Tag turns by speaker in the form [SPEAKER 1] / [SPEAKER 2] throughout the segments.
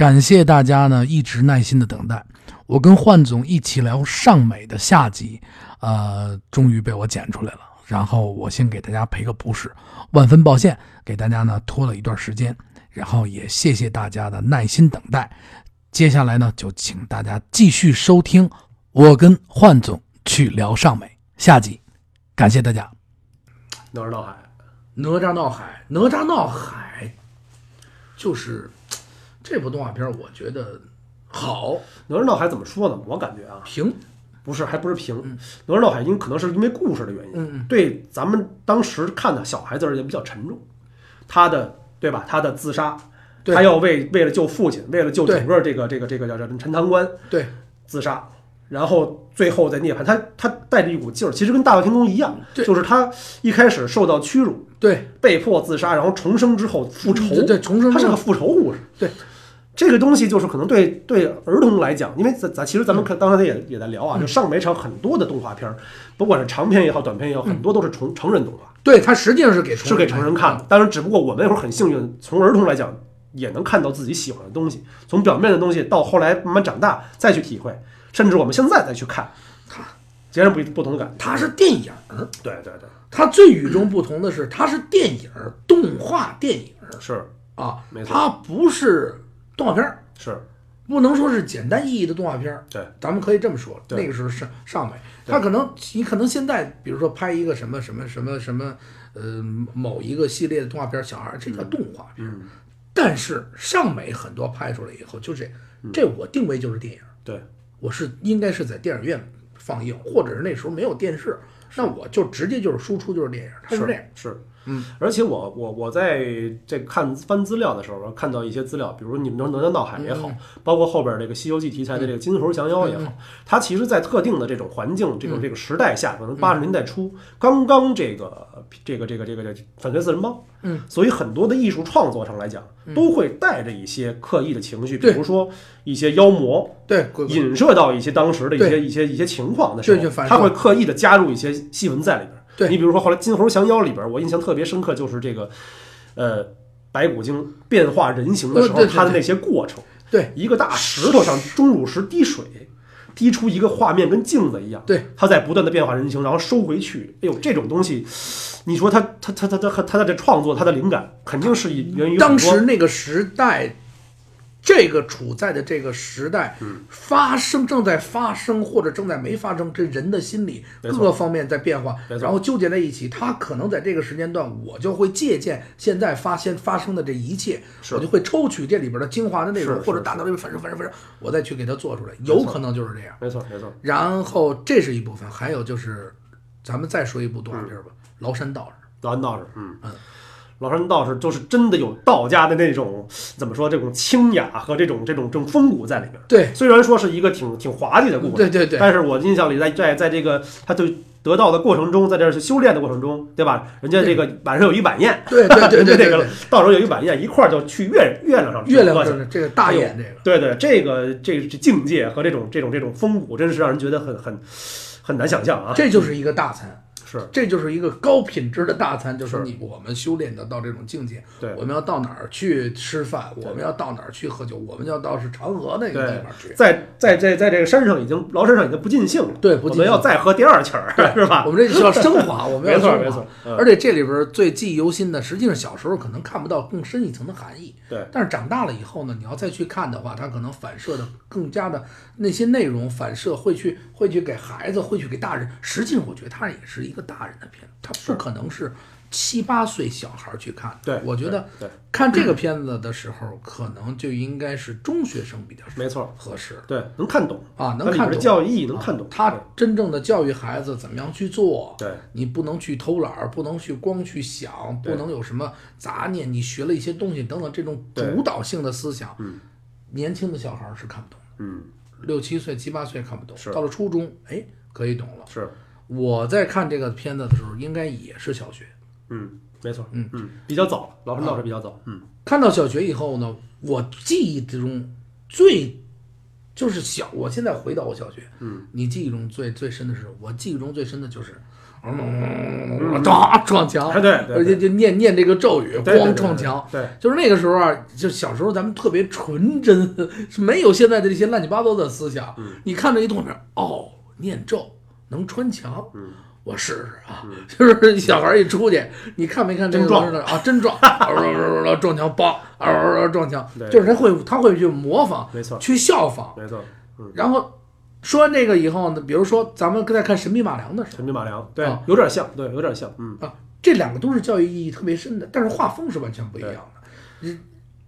[SPEAKER 1] 感谢大家呢一直耐心的等待。我跟焕总一起聊尚美的下集，呃，终于被我剪出来了。然后我先给大家赔个不是，万分抱歉，给大家呢拖了一段时间。然后也谢谢大家的耐心等待。接下来呢，就请大家继续收听我跟焕总去聊尚美下集。感谢大家。
[SPEAKER 2] 哪吒闹海，
[SPEAKER 1] 哪吒闹海，哪吒闹海，就是这部动画片，我觉得好
[SPEAKER 2] 哪吒闹海怎么说呢？我感觉啊，
[SPEAKER 1] 平，
[SPEAKER 2] 不是，还不是平。哪吒闹海因可能是因为故事的原因，对咱们当时看的小孩子而言比较沉重。他的对吧？他的自杀，他要为为了救父亲，为了救整个这个这个这个叫叫陈塘关
[SPEAKER 1] 对
[SPEAKER 2] 自杀，然后最后再涅槃。他他带着一股劲儿，其实跟大闹天宫一样，就是他一开始受到屈辱，
[SPEAKER 1] 对
[SPEAKER 2] 被迫自杀，然后重生之后复仇，
[SPEAKER 1] 对对重生之后
[SPEAKER 2] 它是个复仇故事。
[SPEAKER 1] 对，
[SPEAKER 2] 这个东西就是可能对对儿童来讲，因为咱咱其实咱们看刚才也也在聊啊，
[SPEAKER 1] 嗯。
[SPEAKER 2] 就上美场很多的动画片儿，不管是长片也好，短片也好，很多都是成成人动画，
[SPEAKER 1] 对，它实际上是给
[SPEAKER 2] 是给成人看的。当然，只不过我们那会儿很幸运，从儿童来讲也能看到自己喜欢的东西，从表面的东西到后来慢慢长大再去体会，甚至我们现在再去看，
[SPEAKER 1] 它
[SPEAKER 2] 截然不不同的感觉。
[SPEAKER 1] 它是电影儿，
[SPEAKER 2] 对对对，
[SPEAKER 1] 它最与众不同的是，它是电影儿动画电影儿。
[SPEAKER 2] 是。
[SPEAKER 1] 啊
[SPEAKER 2] 没，错。
[SPEAKER 1] 它不是动画片儿。
[SPEAKER 2] 是，
[SPEAKER 1] 不能说是简单意义的动画片儿，
[SPEAKER 2] 对，
[SPEAKER 1] 咱们可以这么说。
[SPEAKER 2] 对。
[SPEAKER 1] 那个时候上上美，
[SPEAKER 2] 对。
[SPEAKER 1] 他可能你可能现在比如说拍一个什么什么什么什么，呃，某一个系列的动画片儿，小孩儿这叫动画片但是上美很多拍出来以后，就这
[SPEAKER 2] 嗯。
[SPEAKER 1] 这我定位就是电影，
[SPEAKER 2] 对，
[SPEAKER 1] 我是应该是在电影院放映，或者是那时候没有电视，那我就直接就是输出就是电影，它是这样。
[SPEAKER 2] 是，
[SPEAKER 1] 嗯，
[SPEAKER 2] 而且我我我在这看翻资料的时候，看到一些资料，比如你们说哪吒闹海也好，
[SPEAKER 1] 嗯
[SPEAKER 2] 包括后边这个《西游记》题材的这个金猴降妖也好，它其实在特定的这种环境、这
[SPEAKER 1] 嗯
[SPEAKER 2] 种这个时代下，可能八十年代初刚刚这个这个这个这个这个反对四人帮，
[SPEAKER 1] 嗯，
[SPEAKER 2] 所以很多的艺术创作上来讲，都会带着一些刻意的情绪，比如说一些妖魔。
[SPEAKER 1] 对，鬼鬼
[SPEAKER 2] 影射到一些当时的一些一些一些情况的他会刻意的加入一些戏文在里边。
[SPEAKER 1] 对
[SPEAKER 2] 你比如说后来《金猴降妖》里边，我印象特别深刻，就是这个，呃，白骨精变化人形的时候，它的那些过程。
[SPEAKER 1] 对
[SPEAKER 2] 一个大石头上钟乳石滴水，滴出一个画面，跟镜子一样。
[SPEAKER 1] 对，
[SPEAKER 2] 它在不断的变化人形，然后收回去。哎呦，这种东西，你说他他他他他他的这创作，他的灵感肯定是以源于
[SPEAKER 1] 当时那个时代，这个处在的这个时代，
[SPEAKER 2] 嗯。
[SPEAKER 1] 发生正在发生或者正在没发生，这人的心理各个方面在变化，然后纠结在一起。他可能在这个时间段，我就会借鉴现在发现发生的这一切，我就会抽取这里边的精华的内容，或者大脑里面反射反射反射，我再去给它做出来，有可能就是这样。
[SPEAKER 2] 没错没错，
[SPEAKER 1] 然后这是一部分，还有就是，咱们再说一部动画片吧，崂山道士》。
[SPEAKER 2] 崂山道士，嗯。
[SPEAKER 1] 嗯，
[SPEAKER 2] 崂山道士就是真的有道家的那种怎么说这种清雅和这种这种这种风骨在里面。
[SPEAKER 1] 对
[SPEAKER 2] 虽然说是一个挺挺华丽的故事，
[SPEAKER 1] 对对对，
[SPEAKER 2] 但是我印象里在在在这个他对得道的过程中，在这儿修炼的过程中，对吧？人家这个晚上有一晚宴，
[SPEAKER 1] 对对 对对
[SPEAKER 2] 这个
[SPEAKER 1] 对对，
[SPEAKER 2] 道长有一晚宴，一块儿就去月月亮上吃
[SPEAKER 1] 月亮上的这个大宴这个。
[SPEAKER 2] 对对，这个这这境界和这种这种这种风骨，真是让人觉得很很很难想象啊！
[SPEAKER 1] 这就是一个大餐，
[SPEAKER 2] 是
[SPEAKER 1] 这就是一个高品质的大餐，就是
[SPEAKER 2] 是
[SPEAKER 1] 你我们修炼的到这种境界，
[SPEAKER 2] 对
[SPEAKER 1] 我们要到哪儿去吃饭，我们要到哪儿去喝酒，我们要到是嫦娥那个地方去。
[SPEAKER 2] 在在在在这个山上已经崂山上已经不尽兴了，
[SPEAKER 1] 对不尽兴
[SPEAKER 2] 我们要再喝第二气儿，是吧
[SPEAKER 1] 我？们这需要升华，我们 要
[SPEAKER 2] 没错没错嗯
[SPEAKER 1] 而且这里边最记忆犹新的，实际上小时候可能看不到更深一层的含义，
[SPEAKER 2] 对
[SPEAKER 1] 但是长大了以后呢，你要再去看的话，它可能反射的更加的那些内容反射会去会去给孩子，会去给大人。实际上，我觉得它也是一个大人的片子，它不可能是七八岁小孩去看。
[SPEAKER 2] 对
[SPEAKER 1] 我觉得看这个片子的时候，可能就应该是中学生比较
[SPEAKER 2] 没错，
[SPEAKER 1] 合适
[SPEAKER 2] 对，能看懂
[SPEAKER 1] 啊，能看懂
[SPEAKER 2] 教育意义能看懂
[SPEAKER 1] 啊。他真正的教育孩子怎么样去做，
[SPEAKER 2] 对
[SPEAKER 1] 你不能去偷懒儿，不能去光去想，不能有什么杂念。你学了一些东西等等，这种主导性的思想，
[SPEAKER 2] 嗯
[SPEAKER 1] 年轻的小孩儿是看不懂的，
[SPEAKER 2] 嗯，
[SPEAKER 1] 六七岁、七八岁看不懂，到了初中，哎，可以懂了。
[SPEAKER 2] 是，
[SPEAKER 1] 我在看这个片子的时候，应该也是小学。
[SPEAKER 2] 嗯，没错，
[SPEAKER 1] 嗯。
[SPEAKER 2] 嗯，比较早，老师老师比较早，嗯，
[SPEAKER 1] 看到小学以后呢，我记忆之中最就是小，我现在回到我小学，
[SPEAKER 2] 嗯，
[SPEAKER 1] 你记忆中最最深的是，我记忆中最深的就是嗯，撞撞墙，
[SPEAKER 2] 哎对对
[SPEAKER 1] 而且就念念这个咒语，咣撞墙。
[SPEAKER 2] 对，
[SPEAKER 1] 就是那个时候啊，就小时候咱们特别纯真，是 没有现在的这些乱七八糟的思想。
[SPEAKER 2] 嗯。
[SPEAKER 1] 你看着一动画片，哦，念咒能穿墙，
[SPEAKER 2] 嗯
[SPEAKER 1] 我试试啊。就是小孩一出去，你看没看这个
[SPEAKER 2] 真撞
[SPEAKER 1] 啊？真撞，啊撞墙，梆，啊撞墙，
[SPEAKER 2] 对
[SPEAKER 1] 就是他会他会去模仿，
[SPEAKER 2] 没错
[SPEAKER 1] 去效仿。
[SPEAKER 2] 没错。嗯，
[SPEAKER 1] 然后说完这个以后呢，比如说咱们在看《神笔马良》的时候
[SPEAKER 2] 神笔马良，对
[SPEAKER 1] 啊，
[SPEAKER 2] 有点像，对，有点像，嗯，
[SPEAKER 1] 啊，这两个都是教育意义特别深的，但是画风是完全不一样的。嗯，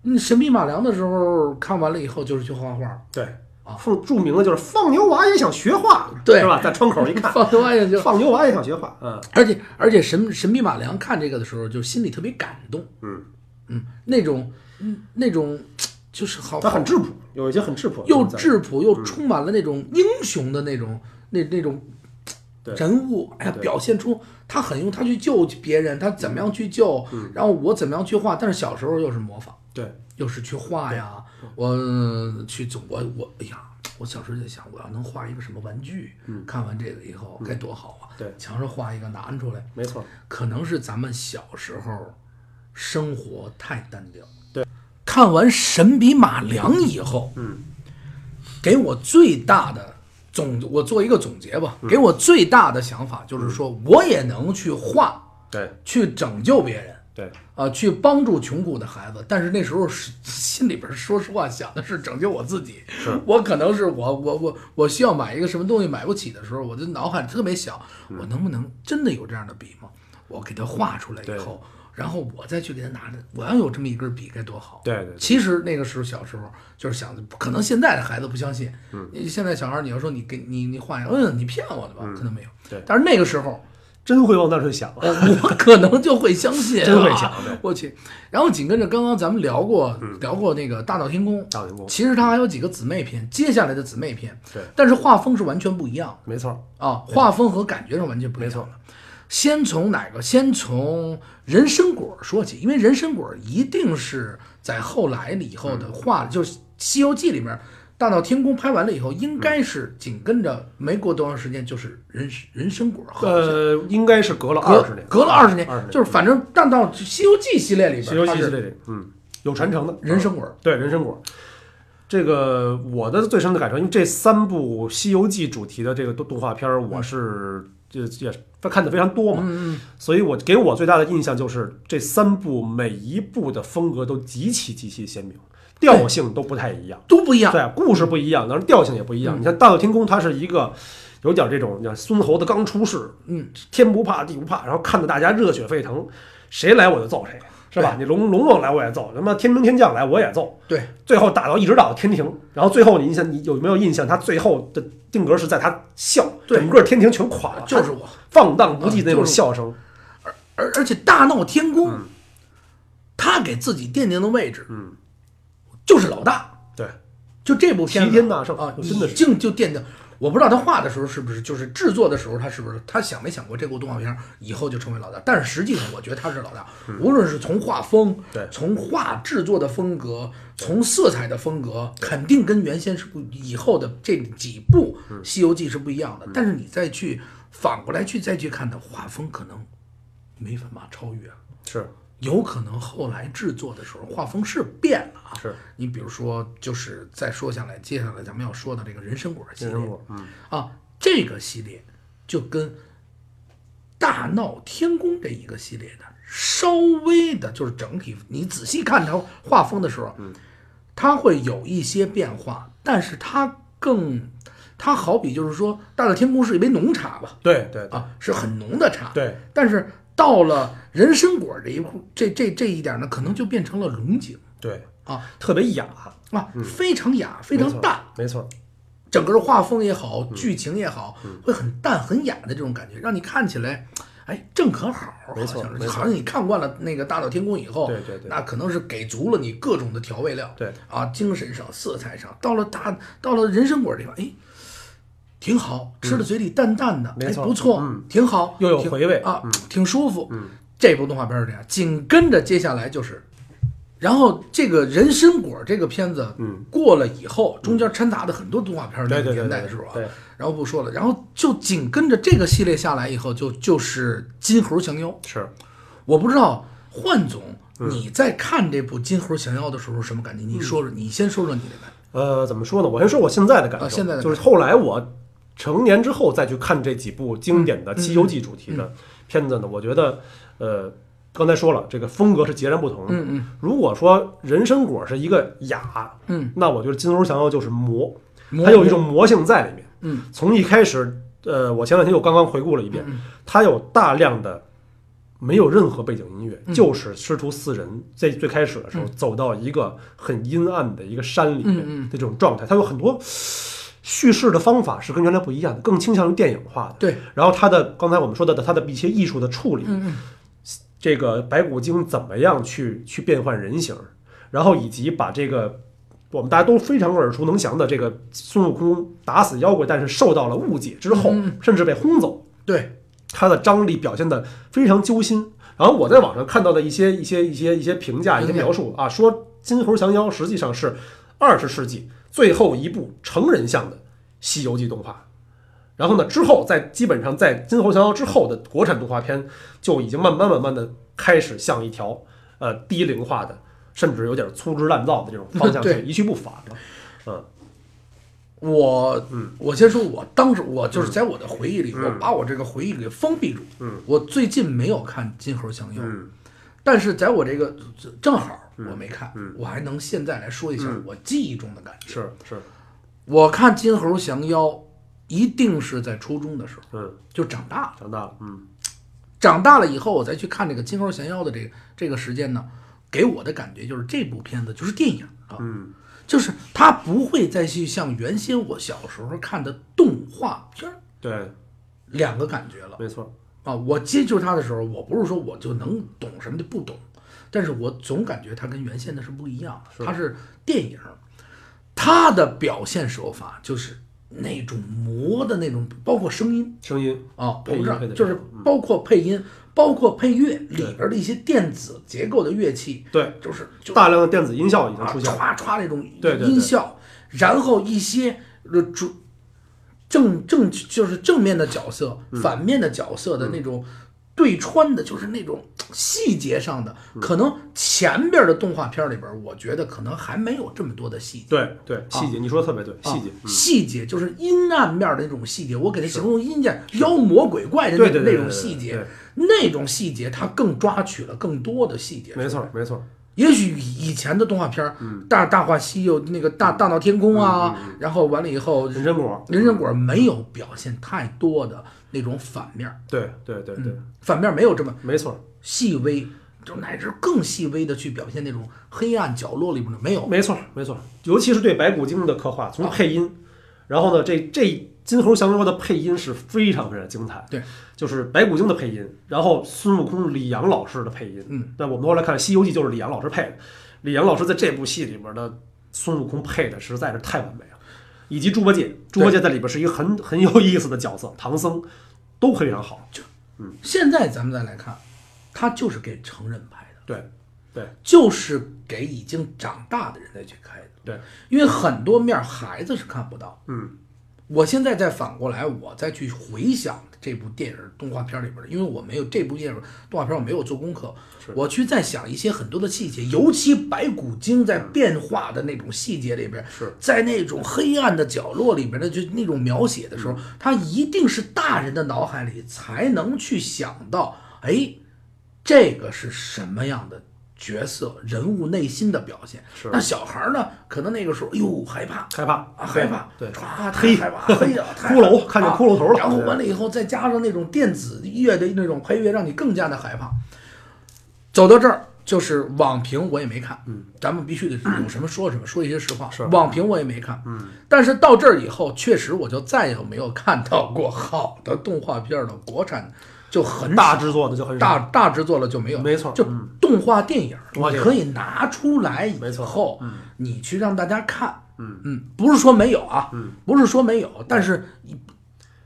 [SPEAKER 1] 嗯神笔马良的时候看完了以后就是去画画，
[SPEAKER 2] 对
[SPEAKER 1] 啊，
[SPEAKER 2] 放著名的就是放牛娃也想学画，
[SPEAKER 1] 对
[SPEAKER 2] 是吧？在窗口一看，
[SPEAKER 1] 放牛娃也就，
[SPEAKER 2] 放牛娃也想学画，嗯
[SPEAKER 1] 而且而且神神笔马良看这个的时候，就心里特别感动，
[SPEAKER 2] 嗯，
[SPEAKER 1] 嗯，那种嗯那种就是好
[SPEAKER 2] 他很质朴，有一些很质朴
[SPEAKER 1] 又质朴又充满了那种英雄的那种那那种人物，哎呀，表现出他很用他去救别人，他怎么样去救，然后我怎么样去画，但是小时候又是模仿，
[SPEAKER 2] 对，
[SPEAKER 1] 又是去画呀，我呃去总我我哎呀，我小时候就想我要能画一个什么玩具，看完这个以后该多好啊，
[SPEAKER 2] 对。
[SPEAKER 1] 墙上画一个拿出来，
[SPEAKER 2] 没错，
[SPEAKER 1] 可能是咱们小时候生活太单调。
[SPEAKER 2] 对，
[SPEAKER 1] 看完《神笔马良》以后，
[SPEAKER 2] 嗯，
[SPEAKER 1] 给我最大的总，我做一个总结吧，给我最大的想法就是说，我也能去画，
[SPEAKER 2] 对。
[SPEAKER 1] 去拯救别人。
[SPEAKER 2] 对，
[SPEAKER 1] 啊，去帮助穷苦的孩子，但是那时候是 心里边说实话想的是拯救我自己。我可能是我我我我需要买一个什么东西买不起的时候，我的脑海里特别想，我能不能真的有这样的笔吗？我给它画出来以后，然后我再去给他拿着，我要有这么一根笔该多好。
[SPEAKER 2] 对对对
[SPEAKER 1] 其实那个时候小时候就是想的，可能现在的孩子不相信。嗯，现在小孩你要说你给你你画一个，嗯，你骗我的吧？可能没有。
[SPEAKER 2] 对
[SPEAKER 1] 但是那个时候。
[SPEAKER 2] 真会往那儿去想。啊，
[SPEAKER 1] 呃，我可能就会相信，
[SPEAKER 2] 真会想
[SPEAKER 1] 我去。然后紧跟着刚刚咱们聊过，聊过那个《大闹天宫》，
[SPEAKER 2] 大闹天宫。
[SPEAKER 1] 其实它还有几个姊妹篇，接下来的姊妹篇，
[SPEAKER 2] 对，
[SPEAKER 1] 但是画风是完全不一样。
[SPEAKER 2] 没错，
[SPEAKER 1] 的啊，画风和感觉是完全不一样的。先从哪个？先从人参果说起，因为人参果一定是在后来了以后的
[SPEAKER 2] 嗯。
[SPEAKER 1] 画，就是《西游记》里面。大闹天宫拍完了以后，应该是紧跟着没过多长时间，就是人人参果，
[SPEAKER 2] 呃，应该是隔了二十年，
[SPEAKER 1] 隔了二十年就是反正但到《西游记》系列里边，
[SPEAKER 2] 西游记系列里，嗯，有传承的
[SPEAKER 1] 人参果，
[SPEAKER 2] 对人参果。这个我的最深的感受，因为这三部《西游记》主题的这个动动画片儿，我是这也看的非常多嘛，所以我给我最大的印象就是这三部每一部的风格都极其极其鲜明，调性都不太一样。
[SPEAKER 1] 都不一样。
[SPEAKER 2] 对，故事不一样，但是调性也不一样。你像《大闹天宫》，它是一个有点这种，你像孙猴子刚出世，
[SPEAKER 1] 嗯，
[SPEAKER 2] 天不怕地不怕，然后看得大家热血沸腾，谁来我就揍谁，是吧？你龙龙王来我也揍，他妈天兵天将来我也揍，
[SPEAKER 1] 对，
[SPEAKER 2] 最后打到一直打到天庭，然后最后你印象你有没有印象？他最后的定格是在他笑，
[SPEAKER 1] 对
[SPEAKER 2] 整个天庭全垮了，
[SPEAKER 1] 就是我。
[SPEAKER 2] 放荡不羁的那种笑声，
[SPEAKER 1] 而而且大闹天宫，他给自己奠定的位置，
[SPEAKER 2] 嗯，
[SPEAKER 1] 就是老大。
[SPEAKER 2] 对，
[SPEAKER 1] 就这部片子
[SPEAKER 2] 齐天大圣
[SPEAKER 1] 啊，
[SPEAKER 2] 真的是
[SPEAKER 1] 已经就奠定。我不知道他画的时候是不是，就是制作的时候他是不是他想没想过这部动画片以后就成为老大？但是实际上，我觉得他是老大，无论是从画风，
[SPEAKER 2] 对
[SPEAKER 1] 从画制作的风格，从色彩的风格，肯定跟原先是不以后的这几部《西游记》是不一样的。但是你再去反过来去再去看它画风，可能没办法超越了。
[SPEAKER 2] 是
[SPEAKER 1] 有可能后来制作的时候画风是变了啊。
[SPEAKER 2] 是。
[SPEAKER 1] 你比如说，就是再说下来，接下来咱们要说的这个人参果系列。
[SPEAKER 2] 人参果，嗯，
[SPEAKER 1] 啊，这个系列就跟大闹天宫这一个系列的稍微的，就是整体你仔细看它画风的时候，嗯，它会有一些变化，但是它更，它好比就是说，大闹天宫是一杯浓茶吧，
[SPEAKER 2] 对对对。
[SPEAKER 1] 啊，是很浓的茶，
[SPEAKER 2] 对，
[SPEAKER 1] 但是到了人参果这一步，这这这一点呢，可能就变成了龙井
[SPEAKER 2] 对，
[SPEAKER 1] 啊。
[SPEAKER 2] 特别雅，
[SPEAKER 1] 啊，非常雅，非常淡，，
[SPEAKER 2] 没错，
[SPEAKER 1] 整个画风也好，
[SPEAKER 2] 嗯。
[SPEAKER 1] 剧情也好，会很淡很雅的这种感觉，让你看起来。哎，正可好，
[SPEAKER 2] 没错
[SPEAKER 1] 好像是好像你看惯了那个《大闹天宫》以后，
[SPEAKER 2] 对对对。
[SPEAKER 1] 那可能是给足了你各种的调味料，
[SPEAKER 2] 对。
[SPEAKER 1] 啊，精神上、色彩上，到了大到了人参果地方，哎，挺好，吃的嘴里淡淡的，
[SPEAKER 2] 没错
[SPEAKER 1] 不错，
[SPEAKER 2] 嗯
[SPEAKER 1] 挺好，
[SPEAKER 2] 又有回味
[SPEAKER 1] 啊
[SPEAKER 2] 嗯，
[SPEAKER 1] 挺舒服。
[SPEAKER 2] 嗯，
[SPEAKER 1] 这部动画片是这样，紧跟着接下来就是然后这个人参果这个片子
[SPEAKER 2] 嗯，
[SPEAKER 1] 过了以后，中间掺杂的很多动画片儿那个
[SPEAKER 2] 对对对对
[SPEAKER 1] 年代的时候啊，
[SPEAKER 2] 对，
[SPEAKER 1] 然后不说了，然后就紧跟着这个系列下来以后，就就是金猴降妖。
[SPEAKER 2] 是。
[SPEAKER 1] 我不知道幻总
[SPEAKER 2] 嗯
[SPEAKER 1] 你在看这部金猴降妖的时候什么感觉？你说说，你先说说你的感觉。
[SPEAKER 2] 呃，怎么说呢？我先说我现在的感受，
[SPEAKER 1] 啊现在的
[SPEAKER 2] 就是后来我成年之后再去看这几部经典的《西游记》主题
[SPEAKER 1] 嗯
[SPEAKER 2] 的片子呢，我觉得，呃，刚才说了，这个风格是截然不同。的。
[SPEAKER 1] 嗯嗯。
[SPEAKER 2] 如果说人参果是一个雅，
[SPEAKER 1] 嗯，
[SPEAKER 2] 那我觉得金猴降妖就是魔，它有一种魔性在里面。
[SPEAKER 1] 嗯，
[SPEAKER 2] 从一开始，呃，我前两天又刚刚回顾了一遍，
[SPEAKER 1] 嗯
[SPEAKER 2] 它有大量的没有任何背景音乐，
[SPEAKER 1] 嗯。
[SPEAKER 2] 就是师徒四人在最开始的时候走到一个很阴暗的一个山里面的这种状态，它有很多叙事的方法是跟原来不一样的，更倾向于电影化的。
[SPEAKER 1] 对，
[SPEAKER 2] 然后它的刚才我们说的它的一些艺术的处理，这个白骨精怎么样去去变换人形，然后以及把这个我们大家都非常耳熟能详的这个孙悟空打死妖怪，但是受到了误解之后，
[SPEAKER 1] 嗯
[SPEAKER 2] 甚至被轰走，
[SPEAKER 1] 对，
[SPEAKER 2] 他的张力表现得非常揪心。然后我在网上看到的一些一些一些一些评价、一些描述啊，说金猴降妖实际上是二十世纪最后一部成人向的《西游记》动画。然后呢，之后在基本上在金猴降妖之后的国产动画片就已经慢慢慢慢的开始向一条呃低龄化的，甚至有点粗制滥造的这种方向 去一去不返了。嗯。
[SPEAKER 1] 我
[SPEAKER 2] 嗯。
[SPEAKER 1] 我先说，我当时我就是在我的回忆里，
[SPEAKER 2] 嗯。
[SPEAKER 1] 我把我这个回忆给封闭住。
[SPEAKER 2] 嗯。
[SPEAKER 1] 我最近没有看《金猴降妖》，
[SPEAKER 2] 嗯。
[SPEAKER 1] 但是在我这个正好我没看，
[SPEAKER 2] 嗯
[SPEAKER 1] 我还能现在来说一下
[SPEAKER 2] 嗯
[SPEAKER 1] 我记忆中的感觉。
[SPEAKER 2] 是是
[SPEAKER 1] 我看《金猴降妖》一定是在初中的时候，
[SPEAKER 2] 嗯
[SPEAKER 1] 就长大了。
[SPEAKER 2] 长大了嗯
[SPEAKER 1] 长大了以后，我再去看这个《金猴降妖》的这个这个时间呢，给我的感觉就是这部片子就是电影啊，
[SPEAKER 2] 嗯
[SPEAKER 1] 就是它不会再去像原先我小时候看的动画片儿
[SPEAKER 2] 对，
[SPEAKER 1] 两个感觉了
[SPEAKER 2] 没错
[SPEAKER 1] 啊。我接触它的时候，我不是说我就能懂什么就不懂，但是我总感觉它跟原先的是不一样的，它是电影，它的表现手法就是那种魔的那种，包括声音。
[SPEAKER 2] 声音
[SPEAKER 1] 啊，
[SPEAKER 2] 配
[SPEAKER 1] 不知道
[SPEAKER 2] 配
[SPEAKER 1] 就是
[SPEAKER 2] 嗯
[SPEAKER 1] 包括配音，包括配乐里边的一些电子结构的乐器，
[SPEAKER 2] 对
[SPEAKER 1] 就是就
[SPEAKER 2] 大量的电子音效已经
[SPEAKER 1] 啊
[SPEAKER 2] 出现了。
[SPEAKER 1] 歘歘那种音效，然后一些呃主正正就是正面的角色、
[SPEAKER 2] 嗯
[SPEAKER 1] 反面的角色的那种对穿的，就是那种细节上的，
[SPEAKER 2] 嗯
[SPEAKER 1] 可能前边的动画片里边，我觉得可能还没有这么多的细节。
[SPEAKER 2] 对对，细节你说的特别对，细节
[SPEAKER 1] 啊，
[SPEAKER 2] 嗯。
[SPEAKER 1] 细节就是阴暗面的那种细节，我给它形容阴间妖魔鬼怪的那
[SPEAKER 2] 对对对
[SPEAKER 1] 那种细节，那种细节它更抓取了更多的细节。
[SPEAKER 2] 没错没错，
[SPEAKER 1] 也许以前的动画片儿，大大话西游那个大大闹天宫啊，然后完了以后，
[SPEAKER 2] 人参果，
[SPEAKER 1] 人参果没有表现太多的那种反面儿，
[SPEAKER 2] 对对对对，
[SPEAKER 1] 反面儿没有这么
[SPEAKER 2] 没错。
[SPEAKER 1] 细微，就乃至更细微的去表现那种黑暗角落里边的没有。
[SPEAKER 2] 没错没错，尤其是对白骨精的刻画，从配音，然后呢，这这金猴降妖的配音是非常非常精彩，
[SPEAKER 1] 对，
[SPEAKER 2] 就是白骨精的配音，然后孙悟空李阳老师的配音，
[SPEAKER 1] 嗯，
[SPEAKER 2] 那我们后来看《西游记》就是李阳老师配的，李阳老师在这部戏里面的孙悟空配的实在是太完美了，以及猪八戒，猪八戒在里边是一个很很有意思的角色，唐僧都非常好，就。嗯。
[SPEAKER 1] 现在咱们再来看，他就是给成人拍的，
[SPEAKER 2] 对对。
[SPEAKER 1] 就是给已经长大的人再去开的。
[SPEAKER 2] 对，
[SPEAKER 1] 因为很多面孩子是看不到。
[SPEAKER 2] 嗯
[SPEAKER 1] 我现在再反过来，我再去回想这部电影动画片里边的，因为我没有这部电影动画片，我没有做功课，我去再想一些很多的细节，尤其白骨精在变化的那种细节里边，
[SPEAKER 2] 是。
[SPEAKER 1] 在那种黑暗的角落里边的就那种描写的时候，他一定是大人的脑海里才能去想到，哎，这个是什么样的角色人物内心的表现。
[SPEAKER 2] 是
[SPEAKER 1] 那小孩儿呢，可能那个时候，哎呦害怕，
[SPEAKER 2] 害怕
[SPEAKER 1] 啊，害怕，
[SPEAKER 2] 对，
[SPEAKER 1] 唰，
[SPEAKER 2] 黑
[SPEAKER 1] 太害怕，黑呀，
[SPEAKER 2] 骷髅看见骷髅头了
[SPEAKER 1] 然后完了以后，再加上那种电子乐的那种配乐，让你更加的害怕。走到这儿，就是网评我也没看，嗯，咱们必须得有什么说什么，说一些实话。
[SPEAKER 2] 是
[SPEAKER 1] 网评我也没看，嗯，但是到这儿以后，确实我就再也没有看到过好的动画片的，国产就很
[SPEAKER 2] 大制作的就很少。
[SPEAKER 1] 大大制作了就没有，
[SPEAKER 2] 没错
[SPEAKER 1] 就
[SPEAKER 2] 嗯。
[SPEAKER 1] 动画电影，
[SPEAKER 2] 动画电影
[SPEAKER 1] 你可以拿出来以后，
[SPEAKER 2] 嗯。
[SPEAKER 1] 你去让大家看，
[SPEAKER 2] 嗯。
[SPEAKER 1] 嗯，不是说没有啊，
[SPEAKER 2] 嗯，
[SPEAKER 1] 不是说没有，但是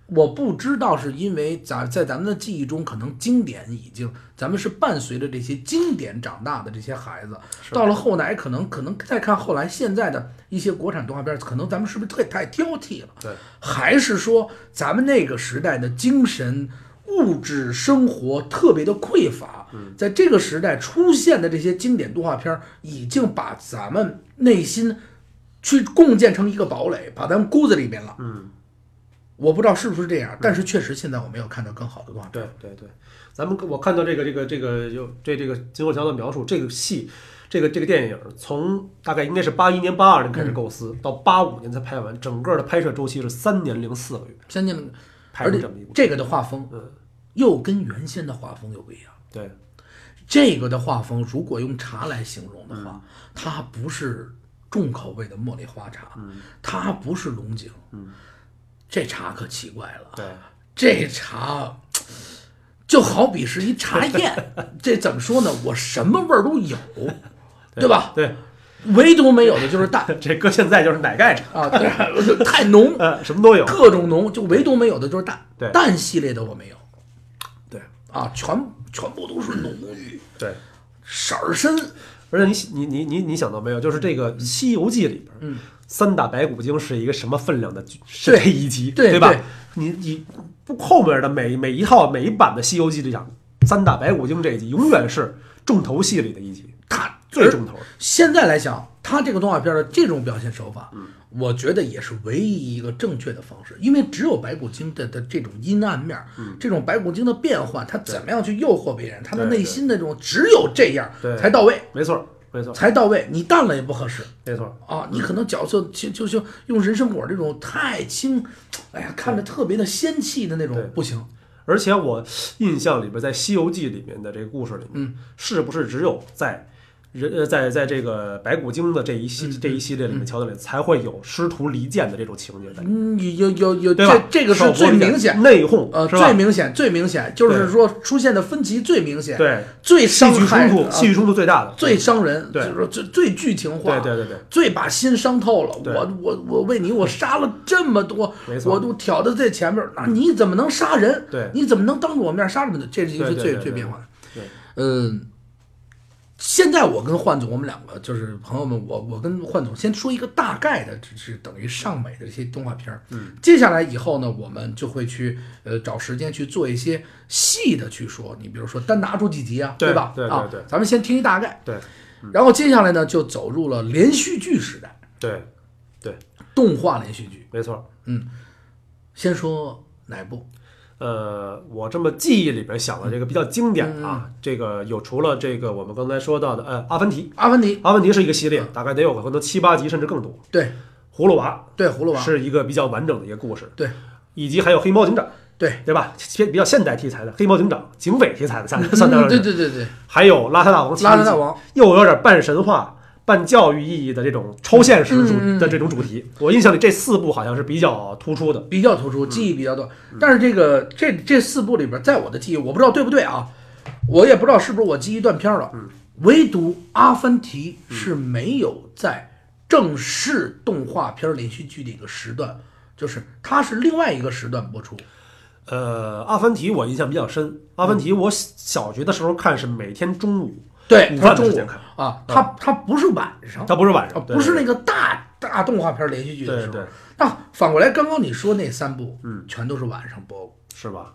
[SPEAKER 1] 我不知道是因为咱在咱们的记忆中，可能经典已经，咱们是伴随着这些经典长大的这些孩子，到了后来，可能可能再看后来现在的一些国产动画片，可能咱们是不是太太挑剔了？
[SPEAKER 2] 对，
[SPEAKER 1] 还是说咱们那个时代的精神物质生活特别的匮乏，在这个时代出现的这些经典动画片，已经把咱们内心去共建成一个堡垒，把咱们箍在里面了。
[SPEAKER 2] 嗯，
[SPEAKER 1] 我不知道是不是这样，但是确实现在我没有看到更好的动画片。
[SPEAKER 2] 对对对，咱们我看到这个这个这个有对这个金国强的描述，这个戏。这个这个电影从大概应该是八一年、八二年开始构思，到八五年才拍完，整个的拍摄周期是三年零四个月，
[SPEAKER 1] 三年，
[SPEAKER 2] 拍
[SPEAKER 1] 而且
[SPEAKER 2] 这么一部。
[SPEAKER 1] 这个的画风
[SPEAKER 2] 嗯，
[SPEAKER 1] 又跟原先的画风又不一样。
[SPEAKER 2] 对，
[SPEAKER 1] 这个的画风，如果用茶来形容的话，它不是重口味的茉莉花茶，它不是龙井，
[SPEAKER 2] 嗯，
[SPEAKER 1] 这茶可奇怪了，
[SPEAKER 2] 对，
[SPEAKER 1] 这茶就好比是一茶宴，这怎么说呢？我什么味儿都有，对吧？
[SPEAKER 2] 对，
[SPEAKER 1] 唯独没有的就是蛋
[SPEAKER 2] 这搁现在就是奶盖茶，
[SPEAKER 1] 啊，对，太浓，
[SPEAKER 2] 呃，什么都有。
[SPEAKER 1] 各种浓，就唯独没有的就是蛋。
[SPEAKER 2] 对
[SPEAKER 1] 蛋系列的我没有
[SPEAKER 2] 对
[SPEAKER 1] 啊，全全部都是浓郁，
[SPEAKER 2] 对，
[SPEAKER 1] 色儿深。
[SPEAKER 2] 而且你你你你你想到没有？就是这个《西游记》里边，
[SPEAKER 1] 嗯，
[SPEAKER 2] 三打白骨精是一个什么分量的？是这一集，
[SPEAKER 1] 对
[SPEAKER 2] 吧？你你不后面的每每一套每一版的《西游记》里讲，三打白骨精这一集永远是重头戏里的一集，
[SPEAKER 1] 它
[SPEAKER 2] 最重头。
[SPEAKER 1] 现在来讲，他这个动画片的这种表现手法，
[SPEAKER 2] 嗯。
[SPEAKER 1] 我觉得也是唯一一个正确的方式，因为只有白骨精的的这种阴暗面，
[SPEAKER 2] 嗯。
[SPEAKER 1] 这种白骨精的变换，他怎么样去诱惑别人，他的内心的这种只有这样才到位，
[SPEAKER 2] 没错，没错，
[SPEAKER 1] 才到位，你淡了也不合适。
[SPEAKER 2] 没错。
[SPEAKER 1] 啊，你可能角色就就就用人参果这种太轻，哎呀，看着特别的仙气的那种不行。
[SPEAKER 2] 而且我印象里边，在《西游记》里面的这个故事里面，
[SPEAKER 1] 嗯，
[SPEAKER 2] 是不是只有在人呃在在这个白骨精的这一系、
[SPEAKER 1] 嗯
[SPEAKER 2] 这一系列里面桥段里，才会有师徒离间的这种情节在里面，
[SPEAKER 1] 嗯，有有有，这？这个是最明显，
[SPEAKER 2] 内讧，
[SPEAKER 1] 呃，最？明显，最明显，就是说出现的分歧最明显，
[SPEAKER 2] 对，
[SPEAKER 1] 最
[SPEAKER 2] 戏剧
[SPEAKER 1] 伤害
[SPEAKER 2] 冲突，
[SPEAKER 1] 啊
[SPEAKER 2] 戏剧冲突最大的，
[SPEAKER 1] 最伤人，
[SPEAKER 2] 对
[SPEAKER 1] 就是说最最剧情化，
[SPEAKER 2] 对对对对，
[SPEAKER 1] 最把心伤透了。我我我为你，我杀了这么多，
[SPEAKER 2] 没错
[SPEAKER 1] 我都挑到最前面，那你怎么能杀人？
[SPEAKER 2] 对
[SPEAKER 1] 你怎么能当着我面杀人呢？这是一个最最变化的。
[SPEAKER 2] 对
[SPEAKER 1] 嗯，现在我跟焕总，我们两个就是朋友们，我我跟焕总先说一个大概的，这是等于上美的这些动画片儿。
[SPEAKER 2] 嗯，
[SPEAKER 1] 接下来以后呢，我们就会去呃找时间去做一些细的去说，你比如说单拿出几集啊，
[SPEAKER 2] 对
[SPEAKER 1] 吧？啊
[SPEAKER 2] 对对对
[SPEAKER 1] 咱们先听一大概。
[SPEAKER 2] 对
[SPEAKER 1] 然后接下来呢，就走入了连续剧时代，
[SPEAKER 2] 对对，
[SPEAKER 1] 动画连续剧。
[SPEAKER 2] 没错。
[SPEAKER 1] 嗯先说哪部？
[SPEAKER 2] 呃，我这么记忆里边想的这个比较经典
[SPEAKER 1] 嗯
[SPEAKER 2] 啊，这个有除了这个我们刚才说到的，呃，阿凡提，
[SPEAKER 1] 阿凡提。
[SPEAKER 2] 阿凡提是一个系
[SPEAKER 1] 嗯
[SPEAKER 2] 列，大概得有可能七八集甚至更多。
[SPEAKER 1] 对
[SPEAKER 2] 葫芦娃
[SPEAKER 1] 对，葫芦娃。
[SPEAKER 2] 是一个比较完整的一个故事，
[SPEAKER 1] 对
[SPEAKER 2] 以及还有黑猫警长，
[SPEAKER 1] 对，
[SPEAKER 2] 对吧？现比较现代题材的黑猫警长，警匪题材的，算算当
[SPEAKER 1] 嗯
[SPEAKER 2] 然是。
[SPEAKER 1] 对对对对，
[SPEAKER 2] 还有邋遢大王，
[SPEAKER 1] 邋遢大，王。
[SPEAKER 2] 又有点半神话、半教育意义的这种超现实主的这种主题。我印象里这四部好像是比较突出的。
[SPEAKER 1] 比较突出，记忆比较多。但是这个这这四部里边，在我的记忆，我不知道对不对啊，我也不知道是不是我记忆断片了。唯独《阿凡提》是没有在正式动画片连续剧的一个时段，就是它是另外一个时段播出。
[SPEAKER 2] 呃，阿凡提我印象比较深。阿凡提我小学的时候看是每天中午，
[SPEAKER 1] 对，
[SPEAKER 2] 午
[SPEAKER 1] 饭中午
[SPEAKER 2] 饭时间看，
[SPEAKER 1] 啊，它它不是晚上，
[SPEAKER 2] 它不是晚
[SPEAKER 1] 啊
[SPEAKER 2] 上，
[SPEAKER 1] 不是那
[SPEAKER 2] 个
[SPEAKER 1] 个大大动画片连续剧的时候。那反过来，刚刚你说那三部，
[SPEAKER 2] 嗯，
[SPEAKER 1] 全都是晚上播。
[SPEAKER 2] 是吧？